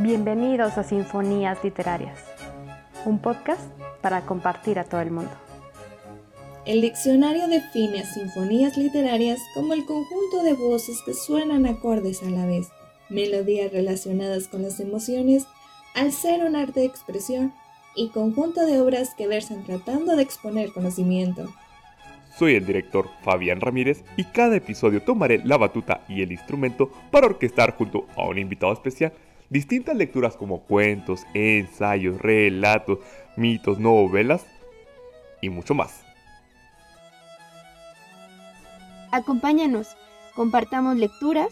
Bienvenidos a Sinfonías Literarias, un podcast para compartir a todo el mundo. El diccionario define a sinfonías literarias como el conjunto de voces que suenan acordes a la vez, melodías relacionadas con las emociones, al ser un arte de expresión y conjunto de obras que versan tratando de exponer conocimiento. Soy el director Fabián Ramírez y cada episodio tomaré la batuta y el instrumento para orquestar junto a un invitado especial distintas lecturas como cuentos, ensayos, relatos, mitos, novelas y mucho más. Acompáñanos, compartamos lecturas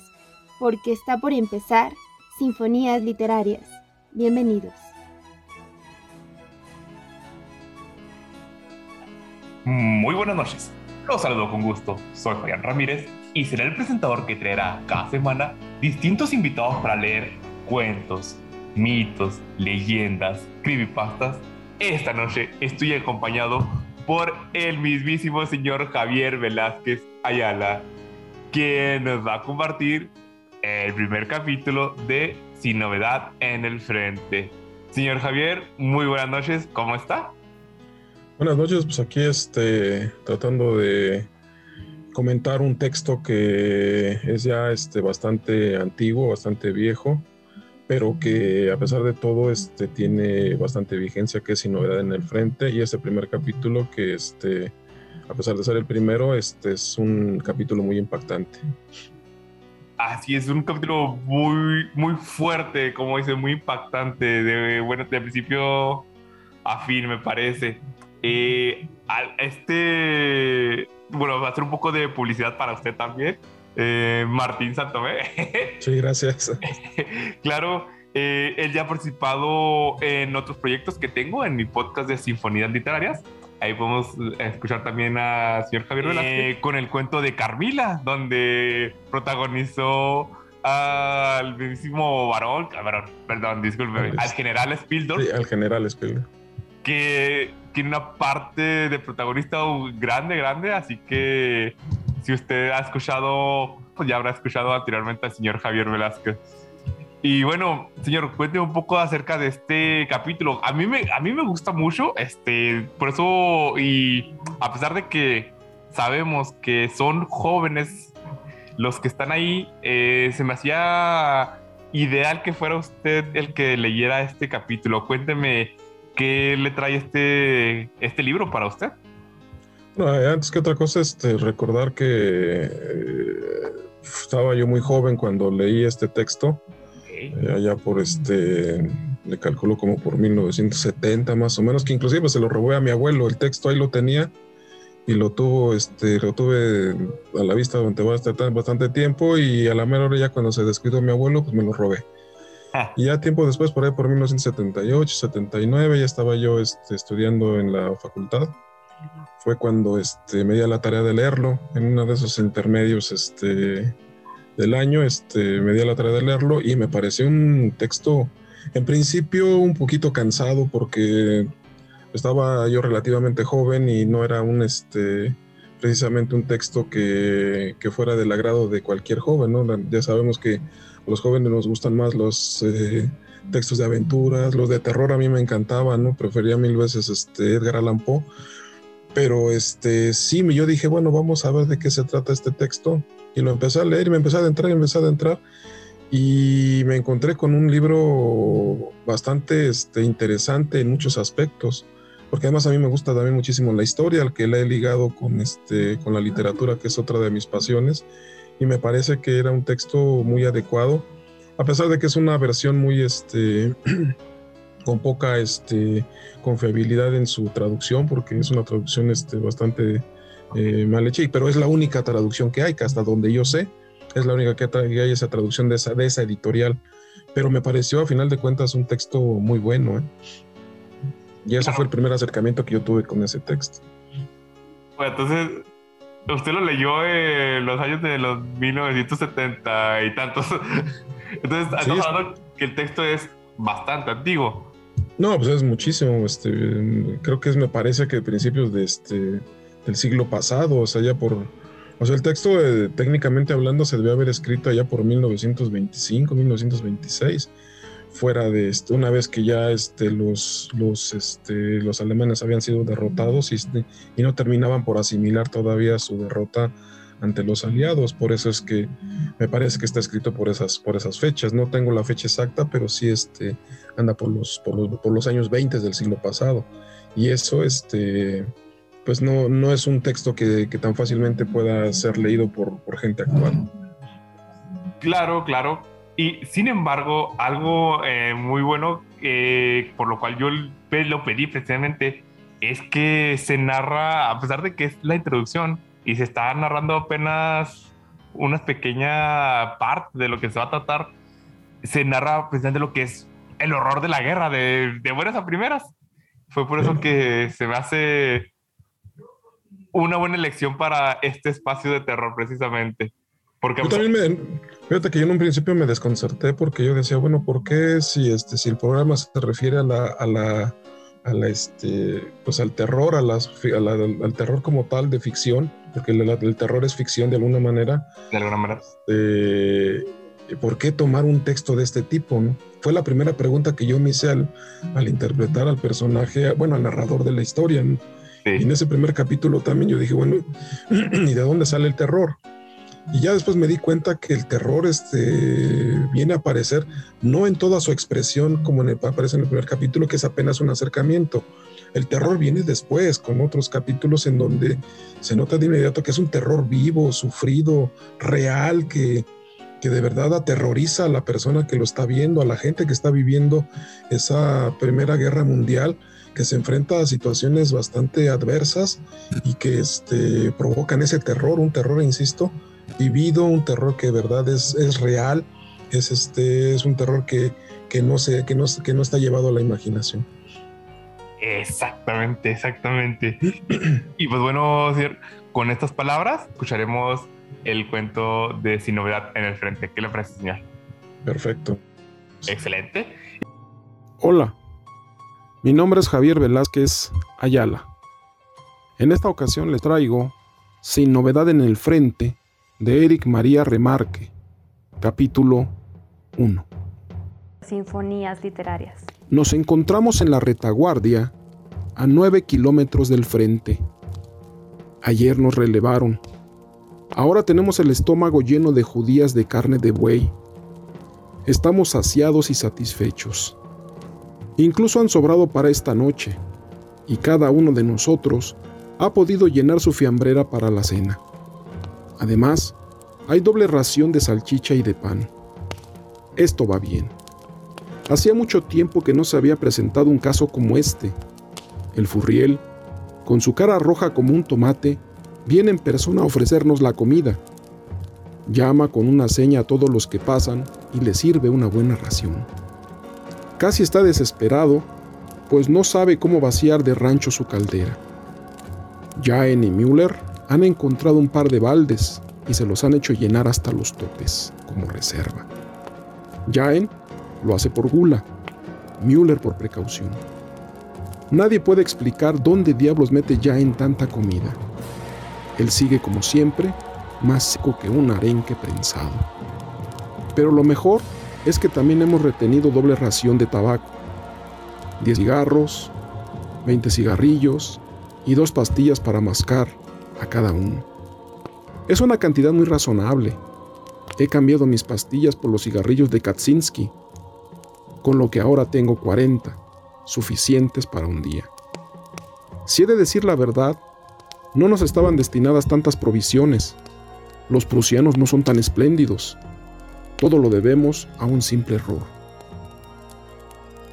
porque está por empezar Sinfonías Literarias. Bienvenidos. Muy buenas noches. Los saludo con gusto. Soy Fabián Ramírez y seré el presentador que traerá cada semana distintos invitados para leer cuentos, mitos, leyendas, creepypastas. Esta noche estoy acompañado por el mismísimo señor Javier Velázquez Ayala, quien nos va a compartir el primer capítulo de Sin Novedad en el Frente. Señor Javier, muy buenas noches, ¿cómo está? Buenas noches, pues aquí este, tratando de comentar un texto que es ya este, bastante antiguo, bastante viejo, pero que a pesar de todo este, tiene bastante vigencia, que es sin novedad en el frente. Y este primer capítulo, que este, a pesar de ser el primero, este es un capítulo muy impactante. Así es, un capítulo muy, muy fuerte, como dice, muy impactante, de, bueno, de principio a fin, me parece. Eh, este, bueno, va a ser un poco de publicidad para usted también. Eh, Martín Santomé. Sí, gracias. claro, eh, él ya ha participado en otros proyectos que tengo en mi podcast de Sinfonías Literarias. Ahí podemos escuchar también a señor Javier Velázquez con el cuento de Carmila, donde protagonizó al mismísimo varón, ah, perdón, disculpe, al general Spildor. Sí, al general Spildor. Que tiene una parte de protagonista grande, grande, así que si usted ha escuchado, pues ya habrá escuchado anteriormente al señor Javier Velázquez. Y bueno, señor, cuénteme un poco acerca de este capítulo. A mí me, a mí me gusta mucho, este, por eso, y a pesar de que sabemos que son jóvenes los que están ahí, eh, se me hacía ideal que fuera usted el que leyera este capítulo. Cuénteme qué le trae este, este libro para usted. Eh, antes que otra cosa, este, recordar que eh, estaba yo muy joven cuando leí este texto, eh, allá por este, le calculo como por 1970 más o menos, que inclusive se lo robé a mi abuelo, el texto ahí lo tenía y lo tuvo, este, lo tuve a la vista durante bastante, bastante tiempo y a la mera hora ya cuando se descuidó mi abuelo, pues me lo robé. Ah. Y ya tiempo después, por ahí por 1978, 79, ya estaba yo este, estudiando en la facultad fue cuando este, me di la tarea de leerlo. En uno de esos intermedios este, del año este, me di la tarea de leerlo y me pareció un texto, en principio, un poquito cansado porque estaba yo relativamente joven y no era un, este, precisamente un texto que, que fuera del agrado de cualquier joven. ¿no? Ya sabemos que a los jóvenes nos gustan más los... Eh, textos de aventuras, los de terror a mí me encantaban, ¿no? Prefería mil veces este Edgar Allan Poe, pero este, sí, yo dije, bueno, vamos a ver de qué se trata este texto. Y lo empecé a leer y me empecé a adentrar y me empecé a adentrar. Y me encontré con un libro bastante este, interesante en muchos aspectos. Porque además a mí me gusta también muchísimo la historia, al que la he ligado con, este, con la literatura, que es otra de mis pasiones. Y me parece que era un texto muy adecuado, a pesar de que es una versión muy, este, con poca este, confiabilidad en su traducción, porque es una traducción este, bastante eh, mal hecha, pero es la única traducción que hay, que hasta donde yo sé, es la única que hay esa traducción de esa, de esa editorial. Pero me pareció, a final de cuentas, un texto muy bueno. ¿eh? Y ese fue el primer acercamiento que yo tuve con ese texto. Bueno, entonces, usted lo leyó en los años de los 1970 y tantos. Entonces, estamos hablando que el texto es bastante antiguo. No, pues es muchísimo. Este, creo que es, me parece que principios de este, del siglo pasado, o sea, ya por. O sea, el texto, técnicamente hablando, se debe haber escrito allá por 1925, 1926. fuera de este, una vez que ya este, los, los, este, los alemanes habían sido derrotados y, este, y no terminaban por asimilar todavía su derrota ante los aliados. Por eso es que me parece que está escrito por esas, por esas fechas. No tengo la fecha exacta, pero sí este, anda por los, por los, por los años 20 del siglo pasado. Y eso, este, pues no, no es un texto que, que tan fácilmente pueda ser leído por, por gente actual. Claro, claro. Y sin embargo, algo eh, muy bueno, eh, por lo cual yo lo pedí precisamente, es que se narra, a pesar de que es la introducción y se está narrando apenas una pequeña parte de lo que se va a tratar, se narra precisamente lo que es el horror de la guerra, de, de buenas a primeras. Fue por eso que se me hace una buena elección para este espacio de terror precisamente. Porque yo también me, fíjate que yo en un principio me desconcerté porque yo decía, bueno, ¿por qué si este si el programa se refiere a la a la a la este pues al terror, a las al terror como tal de ficción, porque el, el, terror es ficción de alguna manera. De alguna manera. Eh, ¿Por qué tomar un texto de este tipo? ¿no? Fue la primera pregunta que yo me hice al, al interpretar al personaje, bueno, al narrador de la historia. ¿no? Sí. Y en ese primer capítulo también yo dije, bueno, ¿y de dónde sale el terror? Y ya después me di cuenta que el terror este, viene a aparecer no en toda su expresión como en el, aparece en el primer capítulo, que es apenas un acercamiento. El terror viene después, con otros capítulos en donde se nota de inmediato que es un terror vivo, sufrido, real, que, que de verdad aterroriza a la persona que lo está viendo, a la gente que está viviendo esa Primera Guerra Mundial, que se enfrenta a situaciones bastante adversas y que este, provocan ese terror, un terror, insisto, vivido, un terror que de verdad es, es real, es, este, es un terror que, que, no se, que, no, que no está llevado a la imaginación. Exactamente, exactamente. y pues bueno, con estas palabras escucharemos el cuento de Sin Novedad en el Frente. ¿Qué le parece, señor? Perfecto. Excelente. Hola, mi nombre es Javier Velázquez Ayala. En esta ocasión les traigo Sin Novedad en el Frente de Eric María Remarque, capítulo 1. Sinfonías literarias. Nos encontramos en la retaguardia, a nueve kilómetros del frente. Ayer nos relevaron. Ahora tenemos el estómago lleno de judías de carne de buey. Estamos saciados y satisfechos. Incluso han sobrado para esta noche, y cada uno de nosotros ha podido llenar su fiambrera para la cena. Además, hay doble ración de salchicha y de pan. Esto va bien. Hacía mucho tiempo que no se había presentado un caso como este. El furriel, con su cara roja como un tomate, viene en persona a ofrecernos la comida. Llama con una seña a todos los que pasan y le sirve una buena ración. Casi está desesperado, pues no sabe cómo vaciar de rancho su caldera. Jaen y Müller han encontrado un par de baldes y se los han hecho llenar hasta los topes, como reserva. Jaen lo hace por gula, Müller por precaución. Nadie puede explicar dónde diablos mete Jaen tanta comida. Él sigue como siempre, más seco que un arenque prensado. Pero lo mejor es que también hemos retenido doble ración de tabaco. 10 cigarros, 20 cigarrillos y dos pastillas para mascar a cada uno. Es una cantidad muy razonable. He cambiado mis pastillas por los cigarrillos de Kaczynski, con lo que ahora tengo 40, suficientes para un día. Si he de decir la verdad, no nos estaban destinadas tantas provisiones. Los prusianos no son tan espléndidos. Todo lo debemos a un simple error.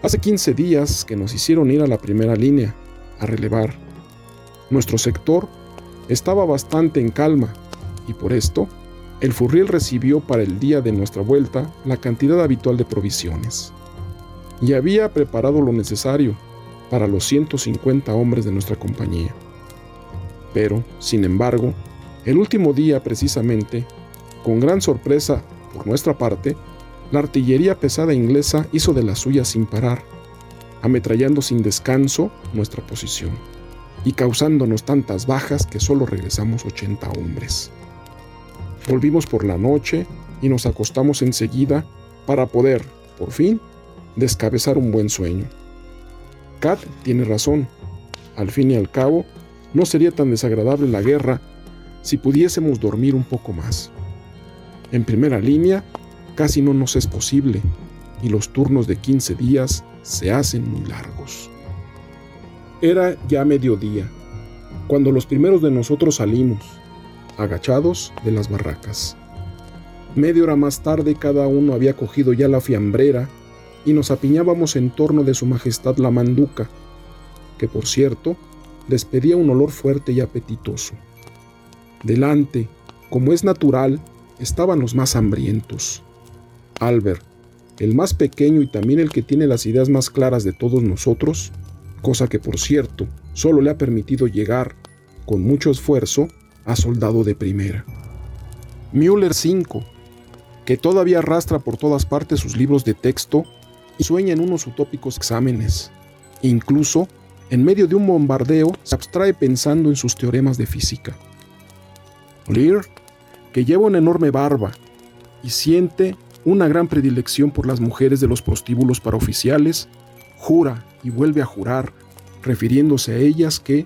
Hace 15 días que nos hicieron ir a la primera línea, a relevar. Nuestro sector estaba bastante en calma y por esto el Furriel recibió para el día de nuestra vuelta la cantidad habitual de provisiones. Y había preparado lo necesario para los 150 hombres de nuestra compañía. Pero, sin embargo, el último día precisamente, con gran sorpresa por nuestra parte, la artillería pesada inglesa hizo de la suya sin parar, ametrallando sin descanso nuestra posición y causándonos tantas bajas que solo regresamos 80 hombres. Volvimos por la noche y nos acostamos enseguida para poder, por fin, descabezar un buen sueño. Kat tiene razón. Al fin y al cabo, no sería tan desagradable la guerra si pudiésemos dormir un poco más. En primera línea, casi no nos es posible y los turnos de 15 días se hacen muy largos. Era ya mediodía, cuando los primeros de nosotros salimos, agachados de las barracas. Media hora más tarde cada uno había cogido ya la fiambrera y nos apiñábamos en torno de su majestad la manduca, que por cierto despedía un olor fuerte y apetitoso. Delante, como es natural, estaban los más hambrientos. Albert, el más pequeño y también el que tiene las ideas más claras de todos nosotros, cosa que por cierto solo le ha permitido llegar, con mucho esfuerzo, a soldado de primera. Müller 5, que todavía arrastra por todas partes sus libros de texto y sueña en unos utópicos exámenes. Incluso, en medio de un bombardeo, se abstrae pensando en sus teoremas de física. Lear, que lleva una enorme barba y siente una gran predilección por las mujeres de los prostíbulos para oficiales, jura y vuelve a jurar, refiriéndose a ellas que,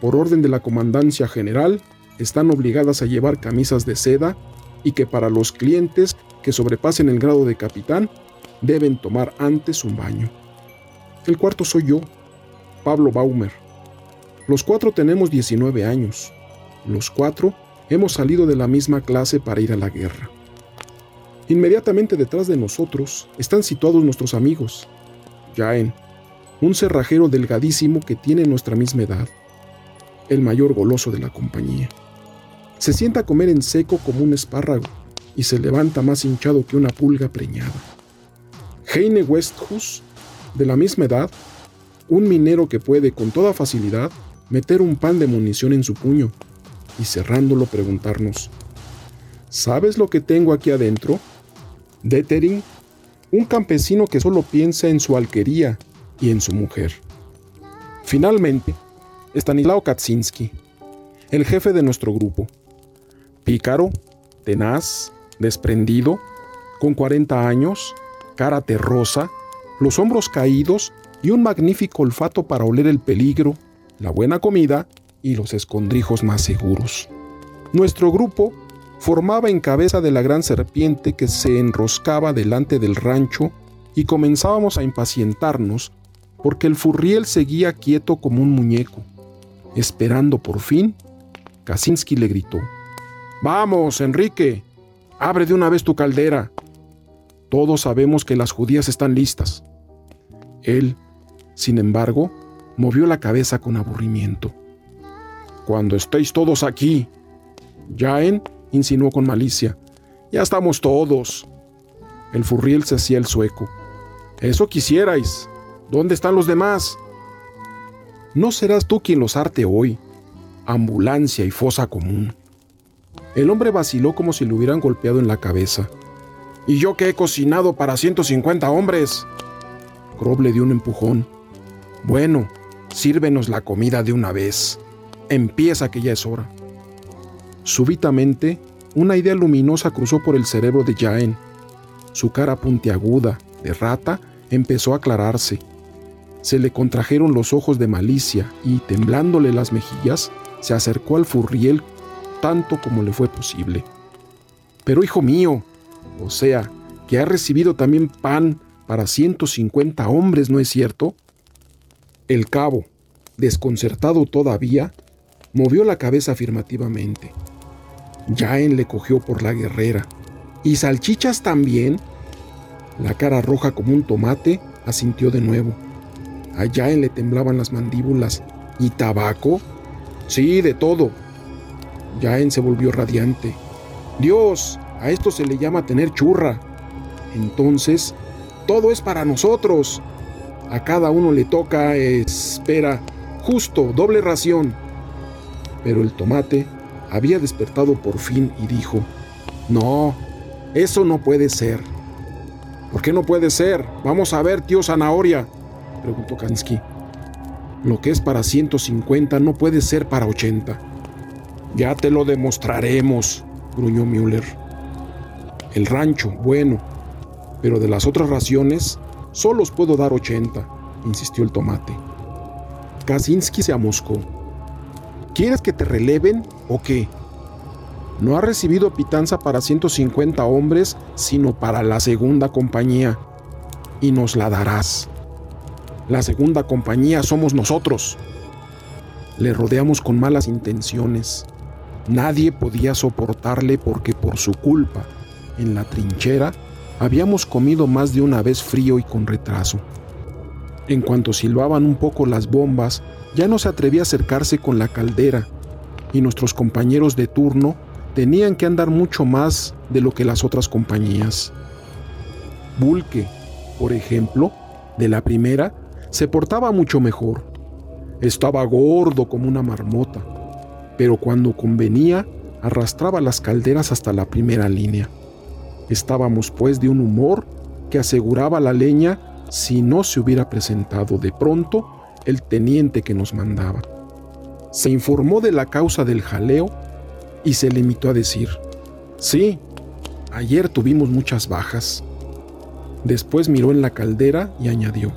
por orden de la Comandancia General, están obligadas a llevar camisas de seda y que para los clientes que sobrepasen el grado de capitán deben tomar antes un baño. El cuarto soy yo, Pablo Baumer. Los cuatro tenemos 19 años. Los cuatro hemos salido de la misma clase para ir a la guerra. Inmediatamente detrás de nosotros están situados nuestros amigos. Jaen, un cerrajero delgadísimo que tiene nuestra misma edad, el mayor goloso de la compañía. Se sienta a comer en seco como un espárrago y se levanta más hinchado que una pulga preñada. Heine Westhus, de la misma edad, un minero que puede con toda facilidad meter un pan de munición en su puño y cerrándolo preguntarnos, ¿sabes lo que tengo aquí adentro? Detering, un campesino que solo piensa en su alquería y en su mujer. Finalmente, Stanislao Kaczynski, el jefe de nuestro grupo, pícaro, tenaz, desprendido, con 40 años, cara terrosa, los hombros caídos y un magnífico olfato para oler el peligro, la buena comida y los escondrijos más seguros. Nuestro grupo formaba en cabeza de la gran serpiente que se enroscaba delante del rancho y comenzábamos a impacientarnos porque el furriel seguía quieto como un muñeco. Esperando por fin, Kaczynski le gritó. Vamos, Enrique, abre de una vez tu caldera. Todos sabemos que las judías están listas. Él, sin embargo, movió la cabeza con aburrimiento. Cuando estéis todos aquí, Jaen insinuó con malicia. Ya estamos todos. El furriel se hacía el sueco. Eso quisierais. ¿Dónde están los demás? No serás tú quien los arte hoy. Ambulancia y fosa común. El hombre vaciló como si le hubieran golpeado en la cabeza. ¿Y yo que he cocinado para 150 hombres? Grob le dio un empujón. Bueno, sírvenos la comida de una vez. Empieza que ya es hora. Súbitamente, una idea luminosa cruzó por el cerebro de Jaén. Su cara puntiaguda, de rata, empezó a aclararse. Se le contrajeron los ojos de malicia y, temblándole las mejillas, se acercó al furriel tanto como le fue posible. Pero hijo mío, o sea, que ha recibido también pan para 150 hombres, ¿no es cierto? El cabo, desconcertado todavía, movió la cabeza afirmativamente. Jaén le cogió por la guerrera. ¿Y salchichas también? La cara roja como un tomate asintió de nuevo. A Jaén le temblaban las mandíbulas. ¿Y tabaco? Sí, de todo. Jaén se volvió radiante. Dios, a esto se le llama tener churra. Entonces, todo es para nosotros. A cada uno le toca, espera, justo, doble ración. Pero el tomate había despertado por fin y dijo, no, eso no puede ser. ¿Por qué no puede ser? Vamos a ver, tío Zanahoria, preguntó Kansky. Lo que es para 150 no puede ser para 80. Ya te lo demostraremos, gruñó Müller. El rancho, bueno, pero de las otras raciones, Solo os puedo dar 80, insistió el tomate. Kaczynski se amoscó. ¿Quieres que te releven o qué? No ha recibido pitanza para 150 hombres, sino para la segunda compañía. Y nos la darás. La segunda compañía somos nosotros. Le rodeamos con malas intenciones. Nadie podía soportarle porque por su culpa, en la trinchera, habíamos comido más de una vez frío y con retraso. En cuanto silbaban un poco las bombas, ya no se atrevía a acercarse con la caldera, y nuestros compañeros de turno tenían que andar mucho más de lo que las otras compañías. Bulke, por ejemplo, de la primera, se portaba mucho mejor. Estaba gordo como una marmota, pero cuando convenía arrastraba las calderas hasta la primera línea. Estábamos pues de un humor que aseguraba la leña si no se hubiera presentado de pronto el teniente que nos mandaba. Se informó de la causa del jaleo y se limitó a decir, sí, ayer tuvimos muchas bajas. Después miró en la caldera y añadió,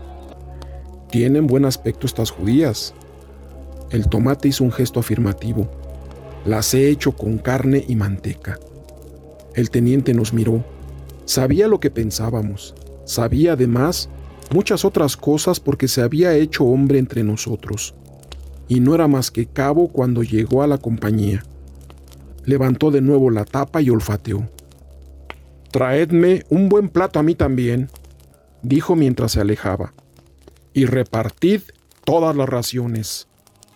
tienen buen aspecto estas judías. El tomate hizo un gesto afirmativo. Las he hecho con carne y manteca. El teniente nos miró. Sabía lo que pensábamos. Sabía además muchas otras cosas porque se había hecho hombre entre nosotros. Y no era más que cabo cuando llegó a la compañía. Levantó de nuevo la tapa y olfateó. Traedme un buen plato a mí también, dijo mientras se alejaba y repartid todas las raciones.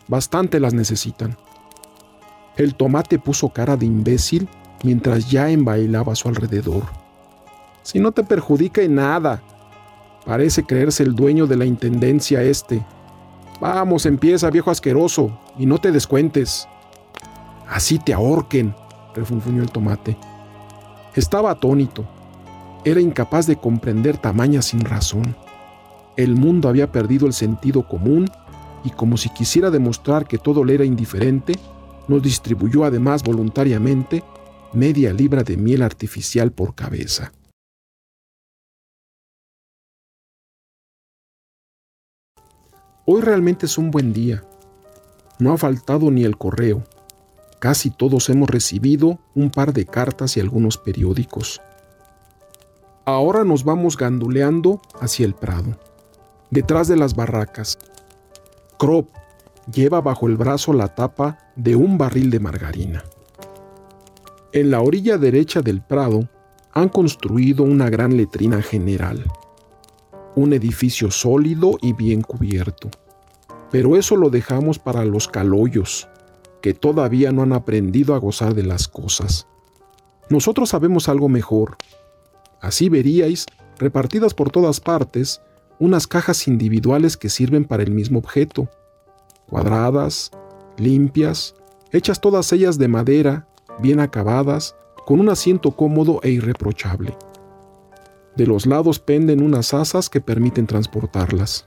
Bastante las necesitan. El tomate puso cara de imbécil mientras ya embailaba a su alrededor. Si no te perjudica en nada. Parece creerse el dueño de la intendencia este. Vamos, empieza, viejo asqueroso, y no te descuentes. Así te ahorquen, refunfuñó el tomate. Estaba atónito. Era incapaz de comprender tamaña sin razón. El mundo había perdido el sentido común y como si quisiera demostrar que todo le era indiferente, nos distribuyó además voluntariamente media libra de miel artificial por cabeza. Hoy realmente es un buen día. No ha faltado ni el correo. Casi todos hemos recibido un par de cartas y algunos periódicos. Ahora nos vamos ganduleando hacia el prado detrás de las barracas. Crop lleva bajo el brazo la tapa de un barril de margarina. En la orilla derecha del prado han construido una gran letrina general, un edificio sólido y bien cubierto. Pero eso lo dejamos para los caloyos, que todavía no han aprendido a gozar de las cosas. Nosotros sabemos algo mejor. Así veríais, repartidas por todas partes, unas cajas individuales que sirven para el mismo objeto, cuadradas, limpias, hechas todas ellas de madera, bien acabadas, con un asiento cómodo e irreprochable. De los lados penden unas asas que permiten transportarlas.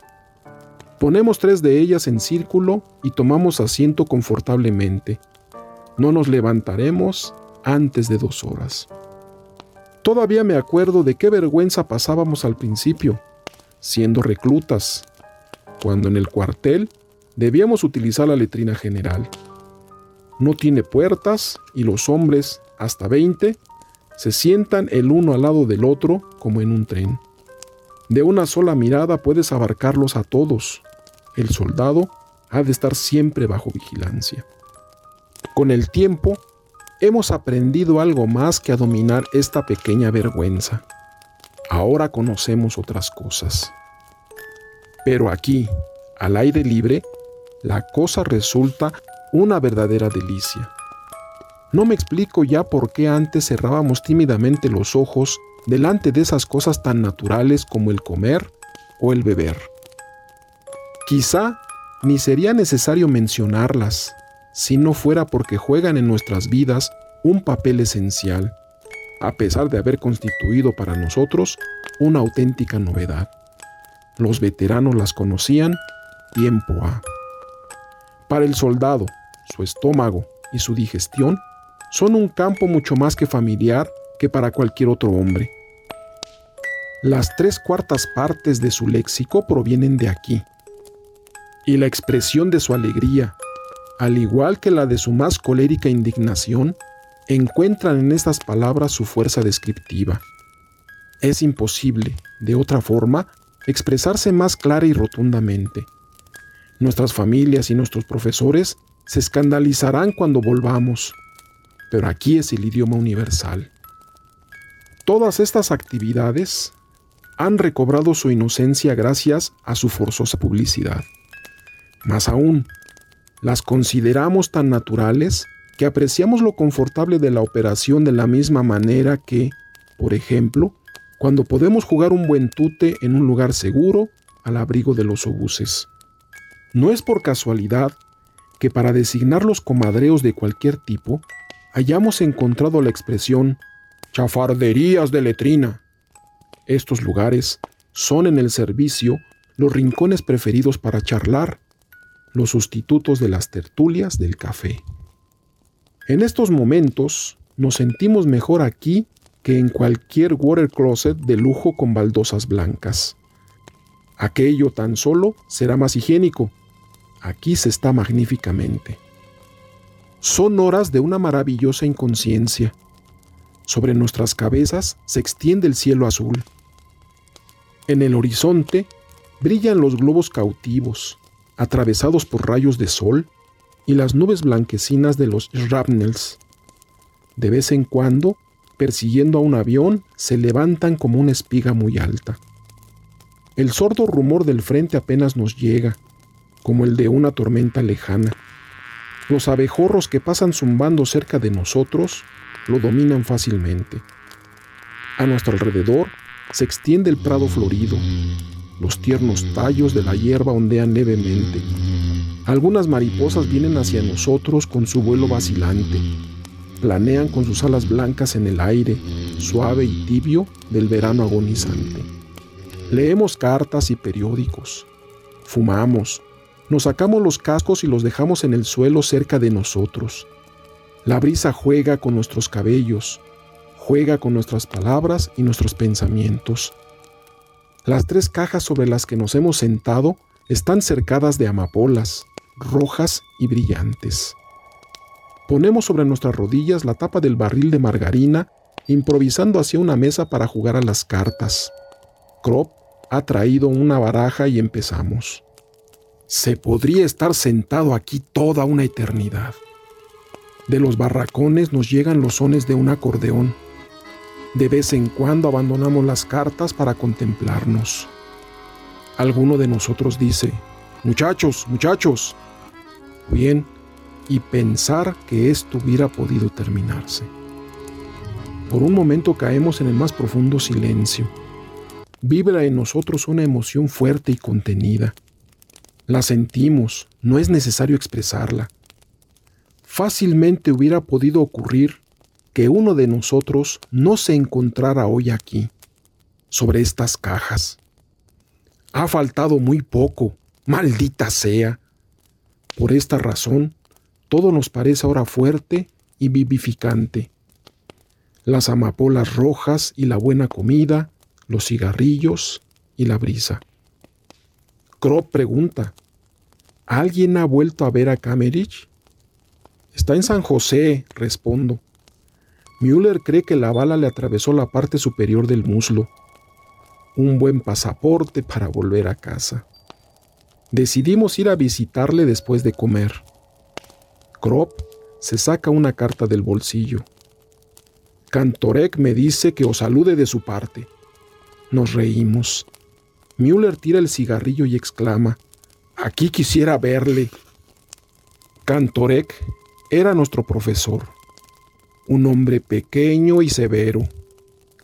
Ponemos tres de ellas en círculo y tomamos asiento confortablemente. No nos levantaremos antes de dos horas. Todavía me acuerdo de qué vergüenza pasábamos al principio, siendo reclutas, cuando en el cuartel debíamos utilizar la letrina general. No tiene puertas y los hombres, hasta 20, se sientan el uno al lado del otro como en un tren. De una sola mirada puedes abarcarlos a todos. El soldado ha de estar siempre bajo vigilancia. Con el tiempo, hemos aprendido algo más que a dominar esta pequeña vergüenza. Ahora conocemos otras cosas. Pero aquí, al aire libre, la cosa resulta una verdadera delicia. No me explico ya por qué antes cerrábamos tímidamente los ojos delante de esas cosas tan naturales como el comer o el beber. Quizá ni sería necesario mencionarlas, si no fuera porque juegan en nuestras vidas un papel esencial a pesar de haber constituido para nosotros una auténtica novedad. Los veteranos las conocían tiempo a. Para el soldado, su estómago y su digestión son un campo mucho más que familiar que para cualquier otro hombre. las tres cuartas partes de su léxico provienen de aquí. Y la expresión de su alegría, al igual que la de su más colérica indignación, encuentran en estas palabras su fuerza descriptiva. Es imposible, de otra forma, expresarse más clara y rotundamente. Nuestras familias y nuestros profesores se escandalizarán cuando volvamos, pero aquí es el idioma universal. Todas estas actividades han recobrado su inocencia gracias a su forzosa publicidad. Más aún, las consideramos tan naturales que apreciamos lo confortable de la operación de la misma manera que, por ejemplo, cuando podemos jugar un buen tute en un lugar seguro al abrigo de los obuses. No es por casualidad que para designar los comadreos de cualquier tipo hayamos encontrado la expresión chafarderías de letrina estos lugares son en el servicio los rincones preferidos para charlar, los sustitutos de las tertulias del café. En estos momentos nos sentimos mejor aquí que en cualquier water closet de lujo con baldosas blancas. Aquello tan solo será más higiénico. Aquí se está magníficamente. Son horas de una maravillosa inconsciencia. Sobre nuestras cabezas se extiende el cielo azul. En el horizonte brillan los globos cautivos, atravesados por rayos de sol, y las nubes blanquecinas de los shrapnels. De vez en cuando, persiguiendo a un avión, se levantan como una espiga muy alta. El sordo rumor del frente apenas nos llega, como el de una tormenta lejana. Los abejorros que pasan zumbando cerca de nosotros lo dominan fácilmente. A nuestro alrededor se extiende el prado florido. Los tiernos tallos de la hierba ondean levemente. Algunas mariposas vienen hacia nosotros con su vuelo vacilante. Planean con sus alas blancas en el aire, suave y tibio del verano agonizante. Leemos cartas y periódicos. Fumamos. Nos sacamos los cascos y los dejamos en el suelo cerca de nosotros. La brisa juega con nuestros cabellos, juega con nuestras palabras y nuestros pensamientos. Las tres cajas sobre las que nos hemos sentado están cercadas de amapolas, rojas y brillantes. Ponemos sobre nuestras rodillas la tapa del barril de margarina, improvisando hacia una mesa para jugar a las cartas. Crop ha traído una baraja y empezamos. Se podría estar sentado aquí toda una eternidad. De los barracones nos llegan los sones de un acordeón de vez en cuando abandonamos las cartas para contemplarnos. Alguno de nosotros dice, muchachos, muchachos, bien, y pensar que esto hubiera podido terminarse. Por un momento caemos en el más profundo silencio. Vibra en nosotros una emoción fuerte y contenida. La sentimos, no es necesario expresarla. Fácilmente hubiera podido ocurrir que uno de nosotros no se encontrara hoy aquí, sobre estas cajas. Ha faltado muy poco, maldita sea. Por esta razón, todo nos parece ahora fuerte y vivificante. Las amapolas rojas y la buena comida, los cigarrillos y la brisa. Crop pregunta, ¿alguien ha vuelto a ver a Camerich? Está en San José, respondo. Müller cree que la bala le atravesó la parte superior del muslo. Un buen pasaporte para volver a casa. Decidimos ir a visitarle después de comer. Krop se saca una carta del bolsillo. Cantorek me dice que os salude de su parte. Nos reímos. Müller tira el cigarrillo y exclama, Aquí quisiera verle. Cantorek era nuestro profesor un hombre pequeño y severo,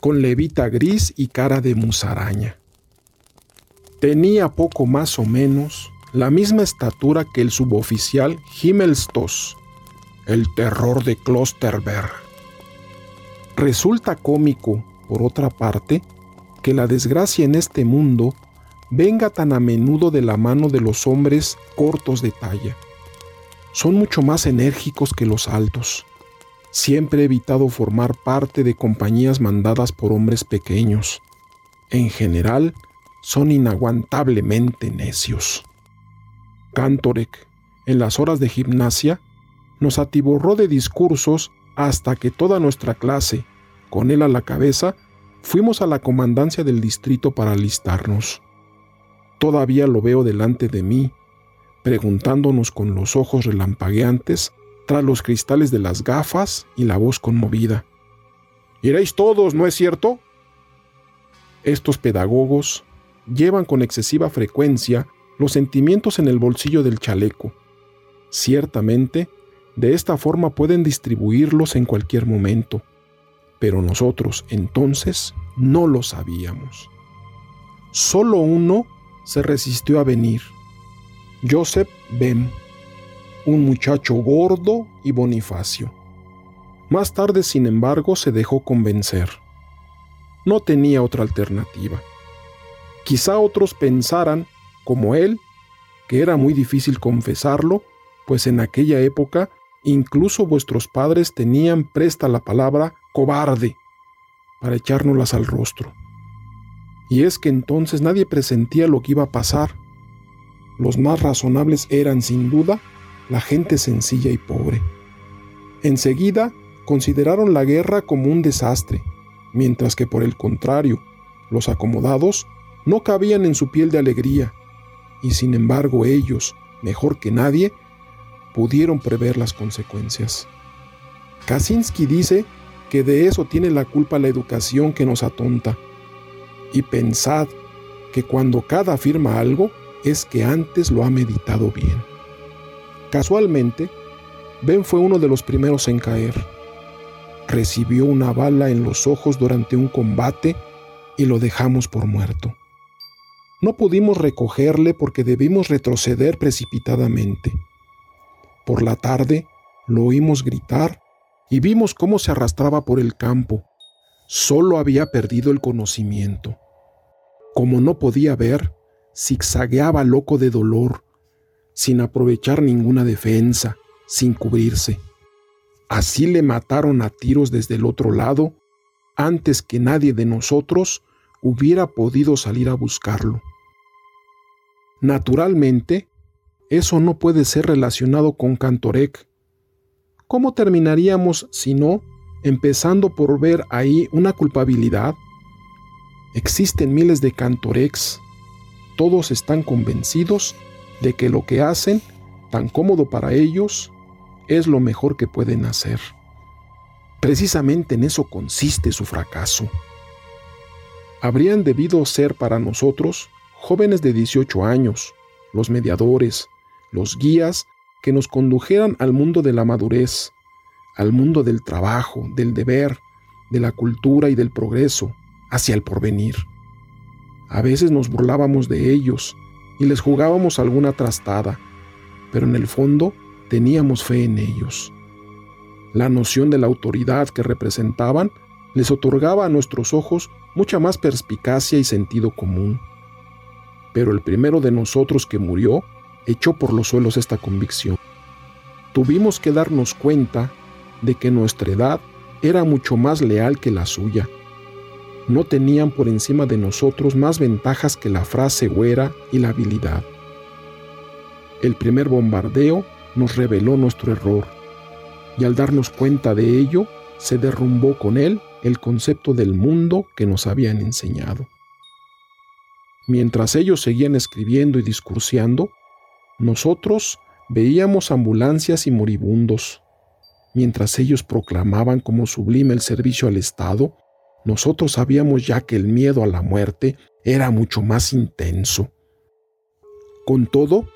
con levita gris y cara de musaraña. Tenía poco más o menos la misma estatura que el suboficial Himmelstos, el terror de Klosterberg. Resulta cómico, por otra parte, que la desgracia en este mundo venga tan a menudo de la mano de los hombres cortos de talla. Son mucho más enérgicos que los altos Siempre he evitado formar parte de compañías mandadas por hombres pequeños. en general, son inaguantablemente necios. Cantorek, en las horas de gimnasia, nos atiborró de discursos hasta que toda nuestra clase, con él a la cabeza, fuimos a la comandancia del distrito para alistarnos. Todavía lo veo delante de mí, preguntándonos con los ojos relampagueantes tras los cristales de las gafas y la voz conmovida. Iréis todos, ¿no es cierto? Estos pedagogos llevan con excesiva frecuencia los sentimientos en el bolsillo del chaleco. Ciertamente, de esta forma pueden distribuirlos en cualquier momento, pero nosotros entonces no lo sabíamos. Solo uno se resistió a venir, Joseph Bem, un muchacho gordo y bonifacio. Más tarde, sin embargo, se dejó convencer. No tenía otra alternativa. Quizá otros pensaran, como él, que era muy difícil confesarlo, pues en aquella época incluso vuestros padres tenían presta la palabra cobarde para echárnoslas al rostro. Y es que entonces nadie presentía lo que iba a pasar. Los más razonables eran, sin duda, la gente sencilla y pobre. Enseguida consideraron la guerra como un desastre, mientras que por el contrario, los acomodados no cabían en su piel de alegría, y sin embargo ellos, mejor que nadie, pudieron prever las consecuencias. Kaczynski dice que de eso tiene la culpa la educación que nos atonta. Y pensad que cuando cada afirma algo es que antes lo ha meditado bien. Casualmente, Ben fue uno de los primeros en caer. Recibió una bala en los ojos durante un combate y lo dejamos por muerto. No pudimos recogerle porque debimos retroceder precipitadamente. Por la tarde lo oímos gritar y vimos cómo se arrastraba por el campo. Solo había perdido el conocimiento. Como no podía ver, zigzagueaba loco de dolor, sin aprovechar ninguna defensa, sin cubrirse. Así le mataron a tiros desde el otro lado, antes que nadie de nosotros hubiera podido salir a buscarlo. Naturalmente, eso no puede ser relacionado con Cantorek. ¿Cómo terminaríamos si no, empezando por ver ahí una culpabilidad? Existen miles de Cantorex. Todos están convencidos de que lo que hacen, tan cómodo para ellos, es lo mejor que pueden hacer. Precisamente en eso consiste su fracaso. Habrían debido ser para nosotros jóvenes de 18 años, los mediadores, los guías que nos condujeran al mundo de la madurez, al mundo del trabajo, del deber, de la cultura y del progreso, hacia el porvenir. A veces nos burlábamos de ellos y les jugábamos alguna trastada, pero en el fondo teníamos fe en ellos. La noción de la autoridad que representaban les otorgaba a nuestros ojos mucha más perspicacia y sentido común. Pero el primero de nosotros que murió echó por los suelos esta convicción. Tuvimos que darnos cuenta de que nuestra edad era mucho más leal que la suya. No tenían por encima de nosotros más ventajas que la frase güera y la habilidad. El primer bombardeo nos reveló nuestro error, y al darnos cuenta de ello, se derrumbó con él el concepto del mundo que nos habían enseñado. Mientras ellos seguían escribiendo y discursiando, nosotros veíamos ambulancias y moribundos. Mientras ellos proclamaban como sublime el servicio al Estado, nosotros sabíamos ya que el miedo a la muerte era mucho más intenso. Con todo,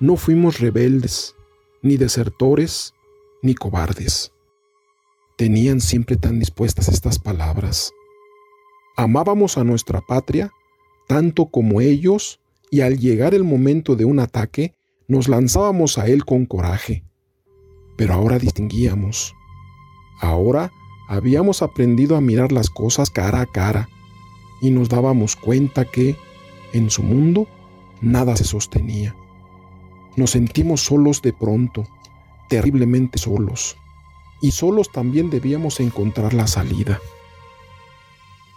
no fuimos rebeldes, ni desertores, ni cobardes. Tenían siempre tan dispuestas estas palabras. Amábamos a nuestra patria tanto como ellos y al llegar el momento de un ataque, nos lanzábamos a él con coraje. Pero ahora distinguíamos. Ahora habíamos aprendido a mirar las cosas cara a cara y nos dábamos cuenta que, en su mundo, nada se sostenía. Nos sentimos solos de pronto, terriblemente solos, y solos también debíamos encontrar la salida.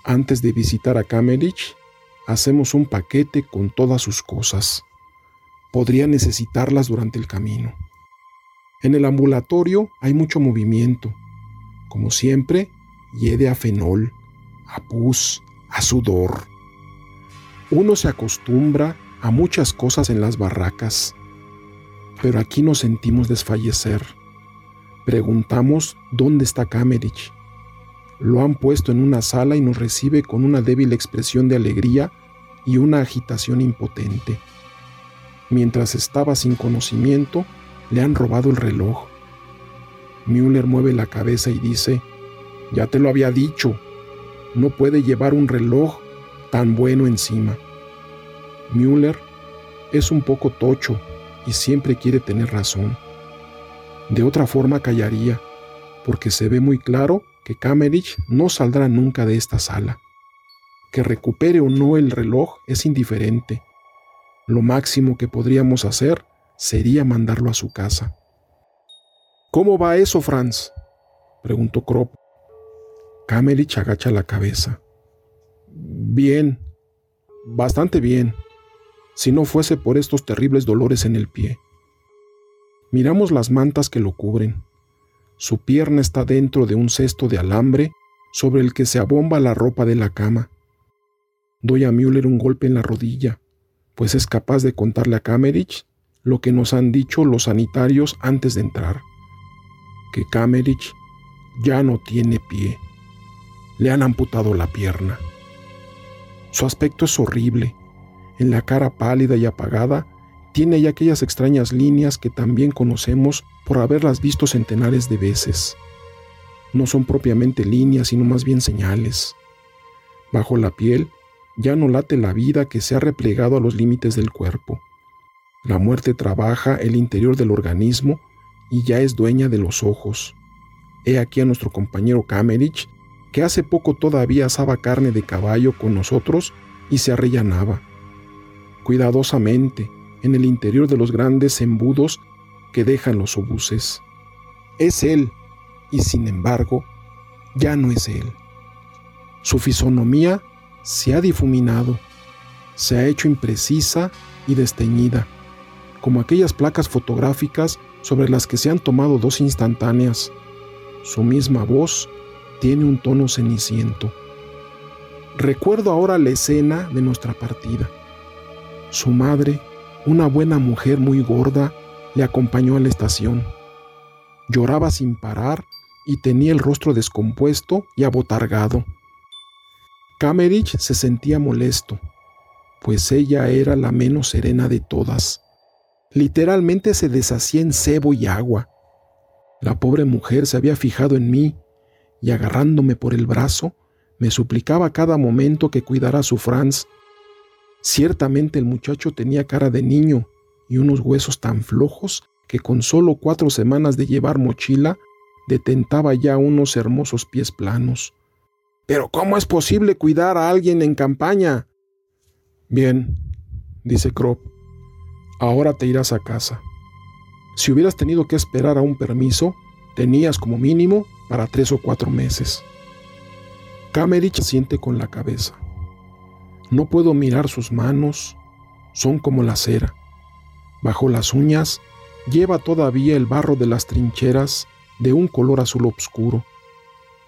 Antes de visitar a Kamerich, hacemos un paquete con todas sus cosas. Podría necesitarlas durante el camino. En el ambulatorio hay mucho movimiento. Como siempre, hiede a fenol, a pus, a sudor. Uno se acostumbra a muchas cosas en las barracas, pero aquí nos sentimos desfallecer. Preguntamos dónde está Kamerich. Lo han puesto en una sala y nos recibe con una débil expresión de alegría y una agitación impotente. Mientras estaba sin conocimiento, le han robado el reloj. Müller mueve la cabeza y dice, ya te lo había dicho, no puede llevar un reloj tan bueno encima. Müller es un poco tocho y siempre quiere tener razón. De otra forma callaría, porque se ve muy claro que Kamerich no saldrá nunca de esta sala. Que recupere o no el reloj es indiferente. Lo máximo que podríamos hacer sería mandarlo a su casa. ¿Cómo va eso, Franz? preguntó Krop. Kamerich agacha la cabeza. Bien, bastante bien, si no fuese por estos terribles dolores en el pie. Miramos las mantas que lo cubren. Su pierna está dentro de un cesto de alambre sobre el que se abomba la ropa de la cama. Doy a Müller un golpe en la rodilla, pues es capaz de contarle a Kamerich lo que nos han dicho los sanitarios antes de entrar, que Kamerich ya no tiene pie. Le han amputado la pierna. Su aspecto es horrible. En la cara pálida y apagada tiene ya aquellas extrañas líneas que también conocemos por haberlas visto centenares de veces. No son propiamente líneas, sino más bien señales. Bajo la piel ya no late la vida que se ha replegado a los límites del cuerpo. La muerte trabaja el interior del organismo y ya es dueña de los ojos. He aquí a nuestro compañero Kamerich, que hace poco todavía asaba carne de caballo con nosotros y se arrellanaba. Cuidadosamente, en el interior de los grandes embudos que dejan los obuses. Es él, y sin embargo, ya no es él. Su fisonomía se ha difuminado, se ha hecho imprecisa y desteñida como aquellas placas fotográficas sobre las que se han tomado dos instantáneas. Su misma voz tiene un tono ceniciento. Recuerdo ahora la escena de nuestra partida. Su madre, una buena mujer muy gorda, le acompañó a la estación. Lloraba sin parar y tenía el rostro descompuesto y abotargado. Kamerich se sentía molesto, pues ella era la menos serena de todas. Literalmente se deshacía en cebo y agua. La pobre mujer se había fijado en mí y agarrándome por el brazo, me suplicaba cada momento que cuidara a su Franz. Ciertamente el muchacho tenía cara de niño y unos huesos tan flojos que con solo cuatro semanas de llevar mochila detentaba ya unos hermosos pies planos. Pero ¿cómo es posible cuidar a alguien en campaña? Bien, dice Krop, ahora te irás a casa. Si hubieras tenido que esperar a un permiso, tenías como mínimo para tres o cuatro meses. Kamerich siente con la cabeza. No puedo mirar sus manos, son como la cera. Bajo las uñas lleva todavía el barro de las trincheras de un color azul oscuro.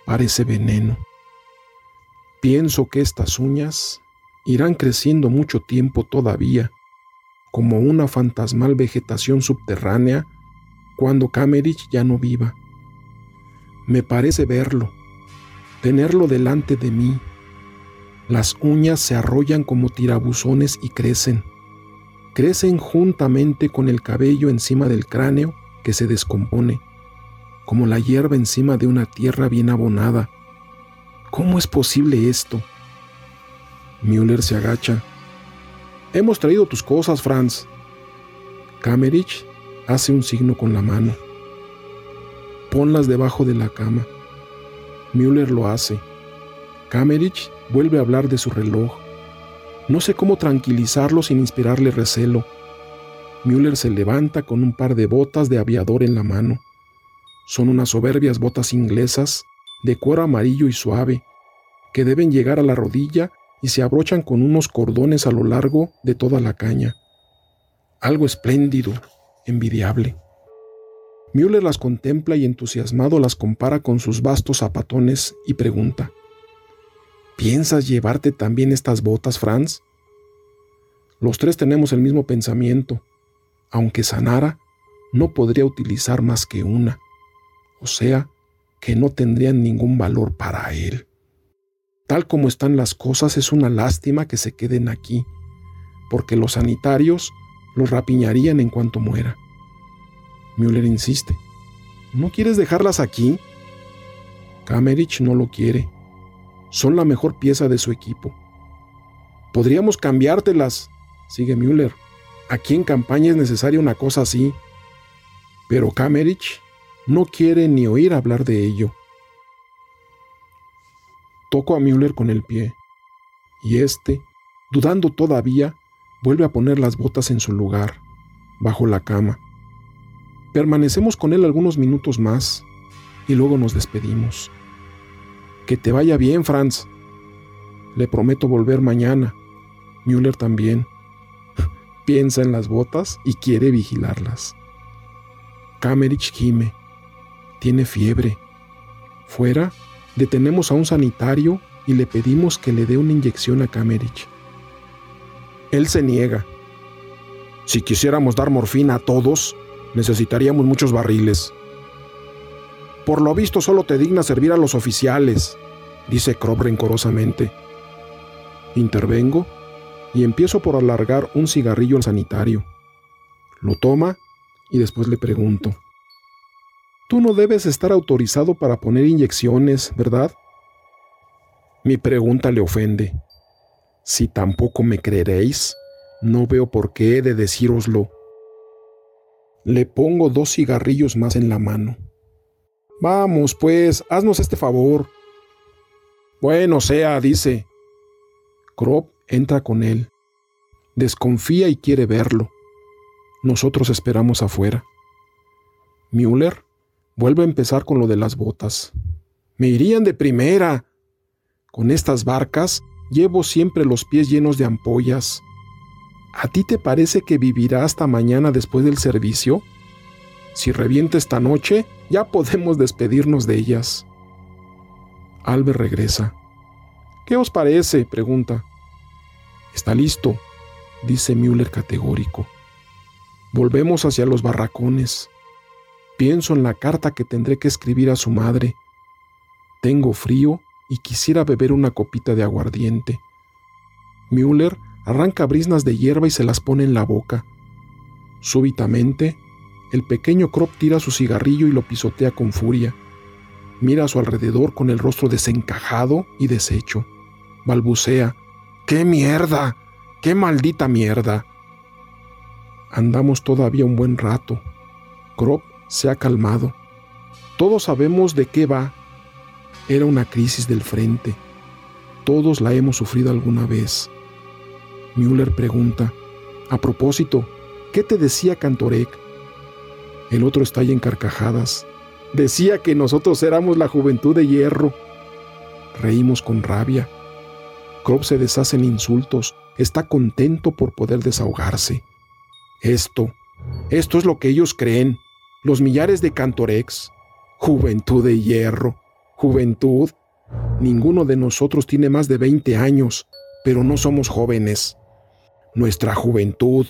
Parece veneno. Pienso que estas uñas irán creciendo mucho tiempo todavía como una fantasmal vegetación subterránea cuando Kamerich ya no viva. Me parece verlo, tenerlo delante de mí. Las uñas se arrollan como tirabuzones y crecen. Crecen juntamente con el cabello encima del cráneo que se descompone, como la hierba encima de una tierra bien abonada. ¿Cómo es posible esto? Müller se agacha Hemos traído tus cosas, Franz. Kamerich hace un signo con la mano. Ponlas debajo de la cama. Müller lo hace. Kamerich vuelve a hablar de su reloj. No sé cómo tranquilizarlo sin inspirarle recelo. Müller se levanta con un par de botas de aviador en la mano. Son unas soberbias botas inglesas de cuero amarillo y suave, que deben llegar a la rodilla y se abrochan con unos cordones a lo largo de toda la caña. Algo espléndido, envidiable. Müller las contempla y entusiasmado las compara con sus vastos zapatones y pregunta, ¿Piensas llevarte también estas botas, Franz? Los tres tenemos el mismo pensamiento, aunque Sanara no podría utilizar más que una, o sea, que no tendrían ningún valor para él. Tal como están las cosas, es una lástima que se queden aquí, porque los sanitarios los rapiñarían en cuanto muera. Müller insiste. ¿No quieres dejarlas aquí? Kamerich no lo quiere. Son la mejor pieza de su equipo. Podríamos cambiártelas, sigue Müller. Aquí en campaña es necesaria una cosa así. Pero Kamerich no quiere ni oír hablar de ello. Toco a Müller con el pie, y éste, dudando todavía, vuelve a poner las botas en su lugar, bajo la cama. Permanecemos con él algunos minutos más y luego nos despedimos. Que te vaya bien, Franz. Le prometo volver mañana. Müller también. Piensa en las botas y quiere vigilarlas. Kamerich gime. Tiene fiebre. Fuera, detenemos a un sanitario y le pedimos que le dé una inyección a Kamerich. Él se niega. Si quisiéramos dar morfina a todos, necesitaríamos muchos barriles. Por lo visto solo te digna servir a los oficiales, dice Krob rencorosamente. Intervengo y empiezo por alargar un cigarrillo al sanitario. Lo toma y después le pregunto. Tú no debes estar autorizado para poner inyecciones, ¿verdad? Mi pregunta le ofende. Si tampoco me creeréis, no veo por qué he de decíroslo. Le pongo dos cigarrillos más en la mano. Vamos, pues, haznos este favor. Bueno, sea, dice. Krop entra con él. Desconfía y quiere verlo. Nosotros esperamos afuera. Müller Vuelvo a empezar con lo de las botas. Me irían de primera. Con estas barcas llevo siempre los pies llenos de ampollas. ¿A ti te parece que vivirá hasta mañana después del servicio? Si revienta esta noche, ya podemos despedirnos de ellas. Albert regresa. ¿Qué os parece? pregunta. Está listo, dice Müller categórico. Volvemos hacia los barracones. Pienso en la carta que tendré que escribir a su madre. Tengo frío y quisiera beber una copita de aguardiente. Müller arranca brisnas de hierba y se las pone en la boca. Súbitamente, el pequeño Krop tira su cigarrillo y lo pisotea con furia. Mira a su alrededor con el rostro desencajado y deshecho. Balbucea. ¡Qué mierda! ¡Qué maldita mierda! Andamos todavía un buen rato. Krop se ha calmado. Todos sabemos de qué va. Era una crisis del frente. Todos la hemos sufrido alguna vez. Müller pregunta, a propósito, ¿qué te decía Cantorek? El otro ahí en carcajadas. Decía que nosotros éramos la juventud de hierro. Reímos con rabia. Krop se deshace en insultos. Está contento por poder desahogarse. Esto, esto es lo que ellos creen los millares de Cantorex, juventud de hierro, juventud. Ninguno de nosotros tiene más de 20 años, pero no somos jóvenes. Nuestra juventud,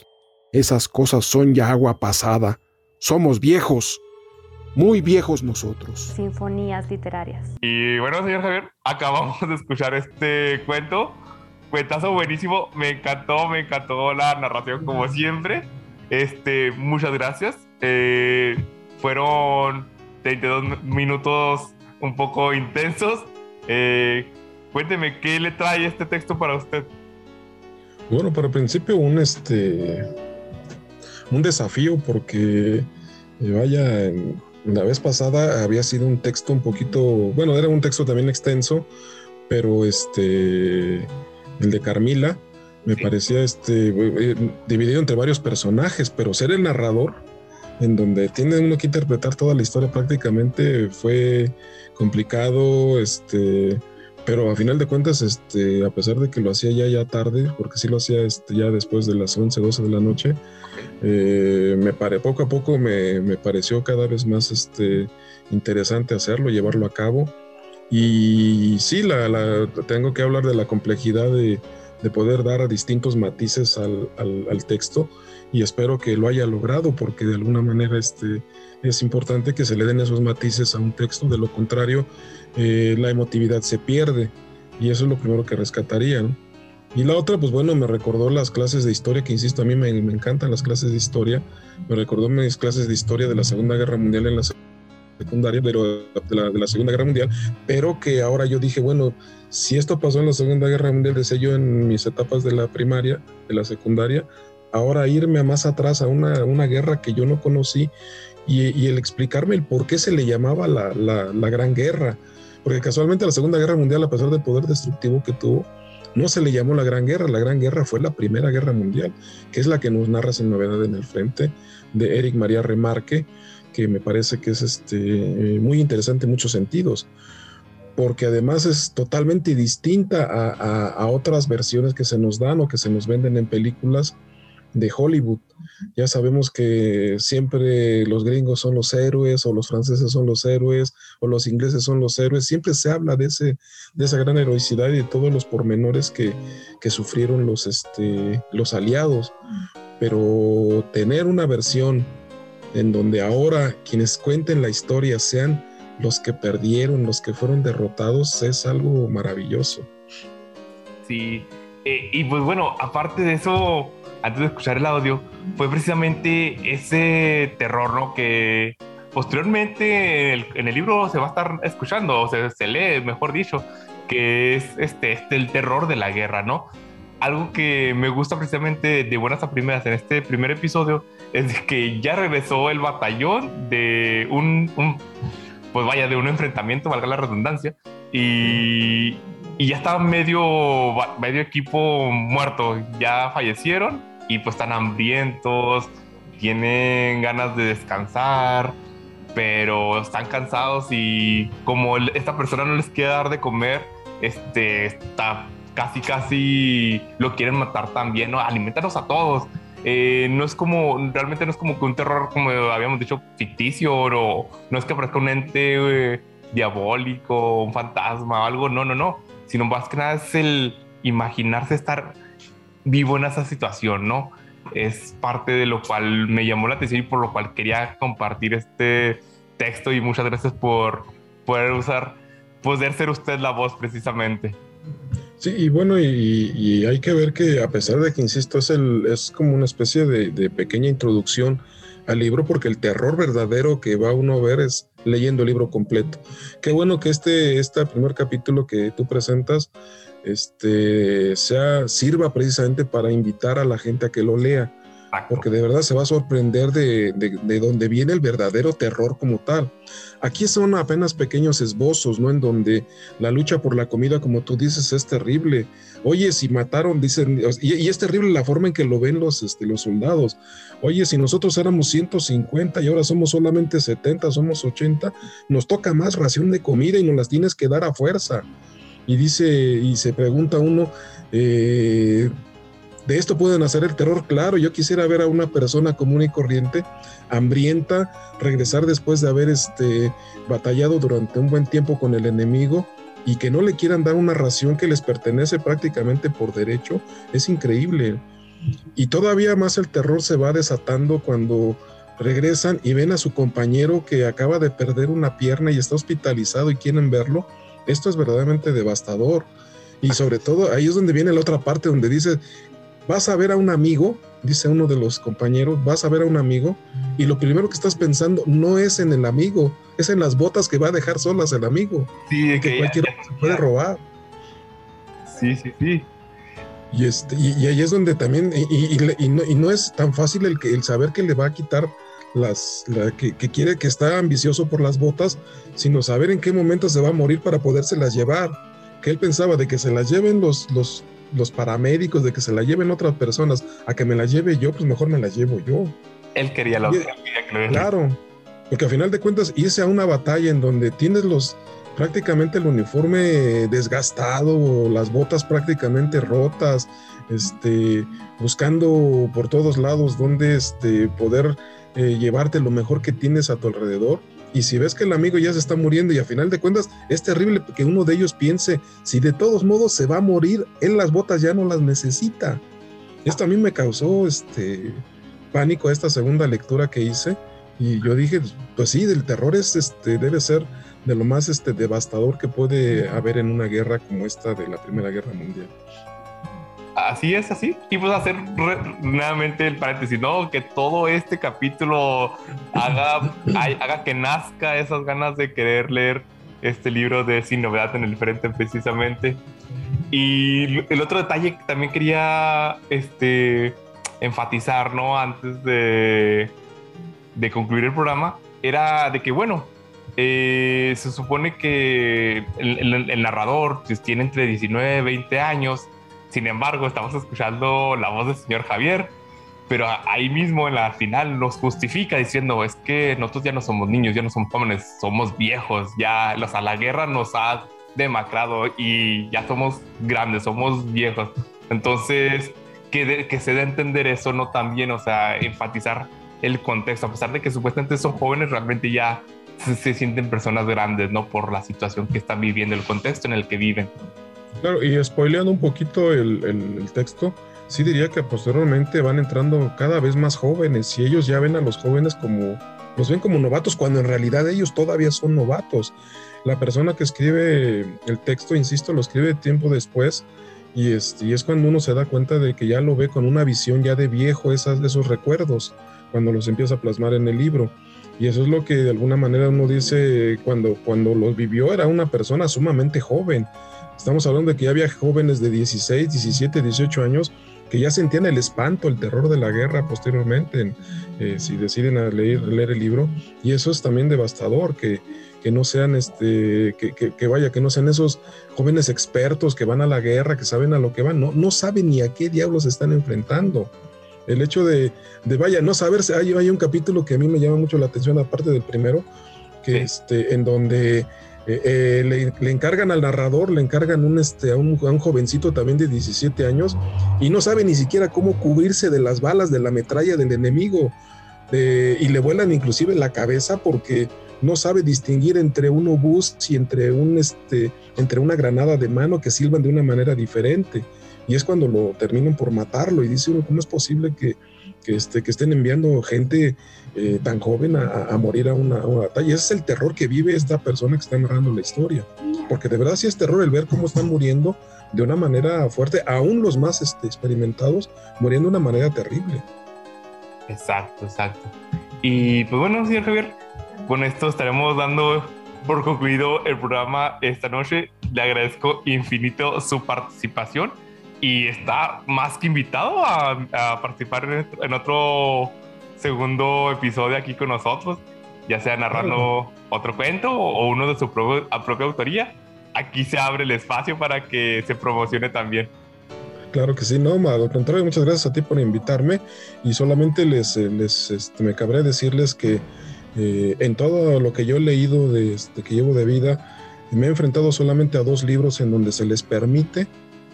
esas cosas son ya agua pasada. Somos viejos, muy viejos nosotros. Sinfonías literarias. Y bueno, señor Javier, acabamos de escuchar este cuento. Cuentazo buenísimo, me encantó, me encantó la narración como siempre. Este, muchas gracias. Eh, fueron 32 minutos un poco intensos. Eh, cuénteme, ¿qué le trae este texto para usted? Bueno, para el principio un este un desafío porque eh, vaya la vez pasada había sido un texto un poquito, bueno, era un texto también extenso, pero este el de Carmila me parecía este dividido entre varios personajes, pero ser el narrador en donde tiene uno que interpretar toda la historia prácticamente fue complicado, este, pero a final de cuentas, este, a pesar de que lo hacía ya ya tarde, porque sí lo hacía este, ya después de las 11, 12 de la noche, eh, me pare, poco a poco me, me, pareció cada vez más este, interesante hacerlo, llevarlo a cabo. Y sí, la, la, tengo que hablar de la complejidad de, de poder dar a distintos matices al, al, texto y espero que lo haya logrado porque de alguna manera este, es importante que se le den esos matices a un texto, de lo contrario eh, la emotividad se pierde y eso es lo primero que rescataría. Y la otra, pues bueno, me recordó las clases de historia, que insisto, a mí me, me, encantan las clases de historia, me recordó mis clases de historia de la Segunda Guerra Mundial en la secundaria, pero de la, de la Segunda Guerra Mundial, pero que ahora yo dije, bueno, si esto pasó en la Segunda Guerra Mundial, decía yo en mis etapas de la primaria, de la secundaria, ahora irme a más atrás a una, una guerra que yo no conocí y, y, el explicarme el por qué se le llamaba la, la, la Gran Guerra, porque casualmente la Segunda Guerra Mundial, a pesar del poder destructivo que tuvo, no se le llamó la Gran Guerra, la Gran Guerra fue la Primera Guerra Mundial, que es la que nos narra sin novedad en el frente, de Eric María Remarque, que me parece que es este, muy interesante en muchos sentidos, porque además es totalmente distinta a otras versiones que se nos dan o que se nos venden en películas de Hollywood. Ya sabemos que siempre los gringos son los héroes o los franceses son los héroes o los ingleses son los héroes. Siempre se habla de, ese, de esa gran heroicidad y de todos los pormenores que, que sufrieron los, este, los aliados. Pero tener una versión en donde ahora quienes cuenten la historia sean los que perdieron, los que fueron derrotados, es algo maravilloso. Sí, eh, y pues bueno, aparte de eso, antes de escuchar el audio, fue precisamente ese terror, ¿no? Que posteriormente en el, en el libro se va a estar escuchando, o sea, se lee, mejor dicho, que es este, este, el terror de la guerra, ¿no? Algo que me gusta precisamente de buenas a primeras en este primer episodio es que ya regresó el batallón de un, un pues vaya, de un enfrentamiento, valga la redundancia, y, y ya estaba medio, medio equipo muerto, ya fallecieron y pues están hambrientos, tienen ganas de descansar, pero están cansados y como esta persona no les quiere dar de comer, este, está casi, casi lo quieren matar también, ¿no? Alimentarlos a todos. Eh, no es como, realmente no es como que un terror, como habíamos dicho, ficticio, o no es que aparezca un ente eh, diabólico, un fantasma o algo, no, no, no, sino más que nada es el imaginarse estar vivo en esa situación, ¿no? Es parte de lo cual me llamó la atención y por lo cual quería compartir este texto y muchas gracias por poder usar, poder ser usted la voz precisamente. Sí, y bueno, y, hay que ver que a pesar de que, insisto, es, el, es como una especie de, de, pequeña introducción al libro, porque el terror verdadero que va uno a ver es leyendo el libro completo. Qué bueno que este, este primer capítulo que tú presentas este, sea, sirva precisamente para invitar a la gente a que lo lea, porque de verdad se va a sorprender de, de, de dónde viene el verdadero terror como tal. Aquí son apenas pequeños esbozos, ¿no? En donde la lucha por la comida, como tú dices, es terrible. Oye, si mataron, dicen, y, y es terrible la forma en que lo ven los, este, los soldados. Oye, si nosotros éramos 150 y ahora somos solamente 70, somos 80, nos toca más ración de comida y nos las tienes que dar a fuerza. Y dice, y se pregunta uno, eh, de esto pueden hacer el terror, claro, yo quisiera ver a una persona común y corriente, hambrienta, regresar después de haber este, batallado durante un buen tiempo con el enemigo y que no le quieran dar una ración que les pertenece prácticamente por derecho, es increíble. Y todavía más el terror se va desatando cuando regresan y ven a su compañero que acaba de perder una pierna y está hospitalizado y quieren verlo. Esto es verdaderamente devastador. Y sobre todo ahí es donde viene la otra parte donde dice, vas a ver a un amigo, dice uno de los compañeros, vas a ver a un amigo y lo primero que estás pensando no es en el amigo, es en las botas que va a dejar solas el amigo. Sí, que, que cualquiera se puede robar. Sí, sí, sí. Y, este, y, y ahí es donde también, y, no, y no es tan fácil el, saber que le va a quitar las, la, que, que, quiere, que está ambicioso por las botas, sino saber en qué momento se va a morir para podérselas llevar. Que él pensaba de que se las lleven los, los, los paramédicos, de que se la lleven otras personas, a que me la lleve yo, pues mejor me la llevo yo. Él quería la otra. Claro, porque al final de cuentas irse a una batalla en donde tienes los prácticamente el uniforme desgastado, las botas prácticamente rotas, este, buscando por todos lados donde este, poder eh, llevarte lo mejor que tienes a tu alrededor. Y si ves que el amigo ya se está muriendo y a final de cuentas es terrible que uno de ellos piense, si de todos modos se va a morir, él las botas ya no las necesita. Esto a mí me causó este pánico esta segunda lectura que hice y yo dije, pues sí, el terror es este debe ser de lo más este devastador que puede haber en una guerra como esta de la Primera Guerra Mundial así es, así. Y pues hacer nuevamente el paréntesis, ¿no? Que todo este capítulo haga, haga que nazca esas ganas de querer leer este libro de Sin Novedad en el Frente, precisamente. Y el otro detalle que también quería este, enfatizar, ¿no? Antes de, de concluir el programa, era de que, bueno, eh, se supone que el, narrador pues, tiene entre 19 y 20 años sin embargo, estamos escuchando la voz del señor Javier, pero ahí mismo en la final nos justifica diciendo, es que nosotros ya no somos niños, ya no somos jóvenes, somos viejos, ya los a la guerra nos ha demacrado y ya somos grandes, somos viejos. Entonces, que, que se dé a entender eso, no también, o sea, enfatizar el contexto, a pesar de que supuestamente son jóvenes, realmente ya se, se sienten personas grandes, ¿no? Por la situación que están viviendo, el contexto en el que viven. Claro, y spoileando un poquito el, texto, sí diría que posteriormente van entrando cada vez más jóvenes y ellos ya ven a los jóvenes como, los ven como novatos cuando en realidad ellos todavía son novatos. La persona que escribe el texto, insisto, lo escribe tiempo después y es, y es cuando uno se da cuenta de que ya lo ve con una visión ya de viejo, esas, esos recuerdos, cuando los empieza a plasmar en el libro. Y eso es lo que de alguna manera uno dice cuando, cuando los vivió, era una persona sumamente joven Estamos hablando de que ya había jóvenes de 16, 17, 18 años que ya sentían el espanto, el terror de la guerra posteriormente, eh, si deciden leer, leer el libro. Y eso es también devastador, que, que no sean, este, que, que, vaya, que no sean esos jóvenes expertos que van a la guerra, que saben a lo que van, no, no saben ni a qué diablos se están enfrentando. El hecho de, de vaya, no saberse, hay, hay un capítulo que a mí me llama mucho la atención, aparte del primero, que este, en donde eh, eh, le, encargan al narrador, le encargan un, este, a, un, jovencito también de 17 años y no sabe ni siquiera cómo cubrirse de las balas de la metralla del enemigo y le vuelan inclusive la cabeza porque no sabe distinguir entre un obús y este, entre una granada de mano que silban de una manera diferente. Y es cuando lo terminan por matarlo y dice uno, ¿cómo es posible que, este, que estén enviando gente eh, tan joven a, morir a una, batalla. Ese es el terror que vive esta persona que está narrando la historia. Porque de verdad sí es terror el ver cómo están muriendo de una manera fuerte, aún los más este, experimentados muriendo de una manera terrible. Exacto, exacto. Y pues bueno, señor Javier, con esto estaremos dando por concluido el programa esta noche. Le agradezco infinito su participación y está más que invitado a, participar en, otro segundo episodio aquí con nosotros, ya sea narrando otro cuento o, uno de su propia autoría. Aquí se abre el espacio para que se promocione también. Claro que sí, no, al contrario, muchas gracias a ti por invitarme y solamente les, eh, les este, me cabré decirles que eh, en todo lo que yo he leído de, este, que llevo de vida, me he enfrentado solamente a dos libros en donde se les permite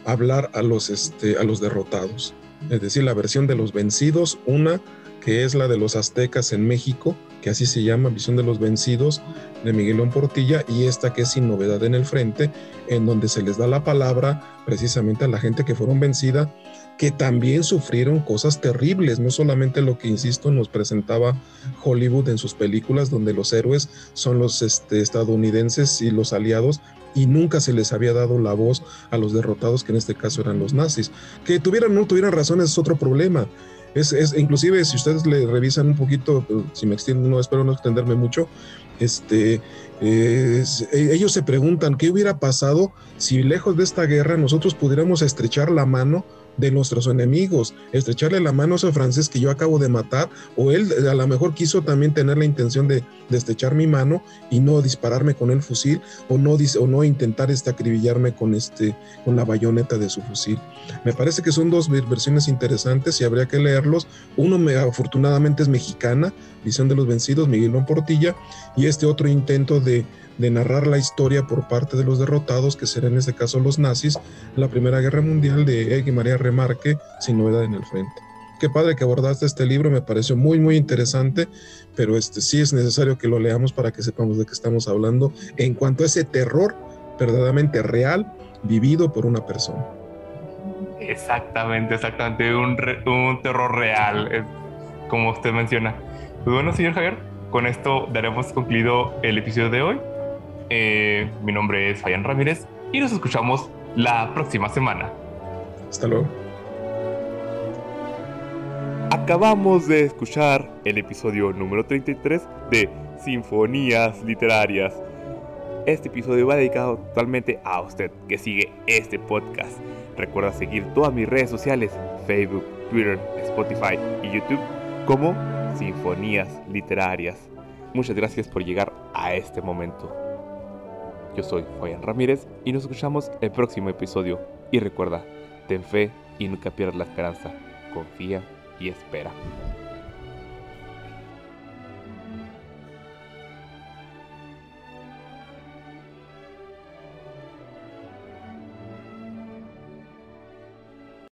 hablar a los, este, a los derrotados. Es decir, la versión de los vencidos, una que es la de los aztecas en México, que así se llama, Visión de los Vencidos, de Miguelón Portilla, y esta que es Sin Novedad en el Frente, en donde se les da la palabra precisamente a la gente que fueron vencida, que también sufrieron cosas terribles, no solamente lo que, insisto, nos presentaba Hollywood en sus películas, donde los héroes son los este, estadounidenses y los aliados, y nunca se les había dado la voz a los derrotados, que en este caso eran los nazis. Que tuvieran o no tuvieran razones es otro problema. Es, es, inclusive si ustedes le revisan un poquito, si me extiendo, no espero no extenderme mucho, este, e, ellos se preguntan qué hubiera pasado si lejos de esta guerra nosotros pudiéramos estrechar la mano de nuestros enemigos, estrecharle la mano a ese francés que yo acabo de matar, o él a lo mejor quiso también tener la intención de, estrechar mi mano y no dispararme con el fusil, o no, o no intentar este, acribillarme con, este, con la bayoneta de su fusil. Me parece que son dos versiones interesantes y habría que leerlos. Uno me, afortunadamente es mexicana, Visión de los Vencidos, Miguelón Portilla, y este otro intento de de narrar la historia por parte de los derrotados, que serán en este caso los nazis, la Primera Guerra Mundial de Egg y María Remarque, sin novedad en el frente. Qué padre que abordaste este libro, me pareció muy, muy interesante, pero este, sí es necesario que lo leamos para que sepamos de qué estamos hablando en cuanto a ese terror verdaderamente real vivido por una persona. Exactamente, exactamente, un, un terror real, como usted menciona. Pues bueno, señor Javier, con esto daremos concluido el episodio de hoy. Eh, mi nombre es Fabián Ramírez y nos escuchamos la próxima semana. Hasta luego. Acabamos de escuchar el episodio número 33 de Sinfonías Literarias. Este episodio va dedicado totalmente a usted que sigue este podcast. Recuerda seguir todas mis redes sociales, Facebook, Twitter, Spotify y YouTube como Sinfonías Literarias. Muchas gracias por llegar a este momento. Yo soy Fabián Ramírez y nos escuchamos el próximo episodio. Y recuerda, ten fe y nunca pierdas la esperanza. Confía y espera.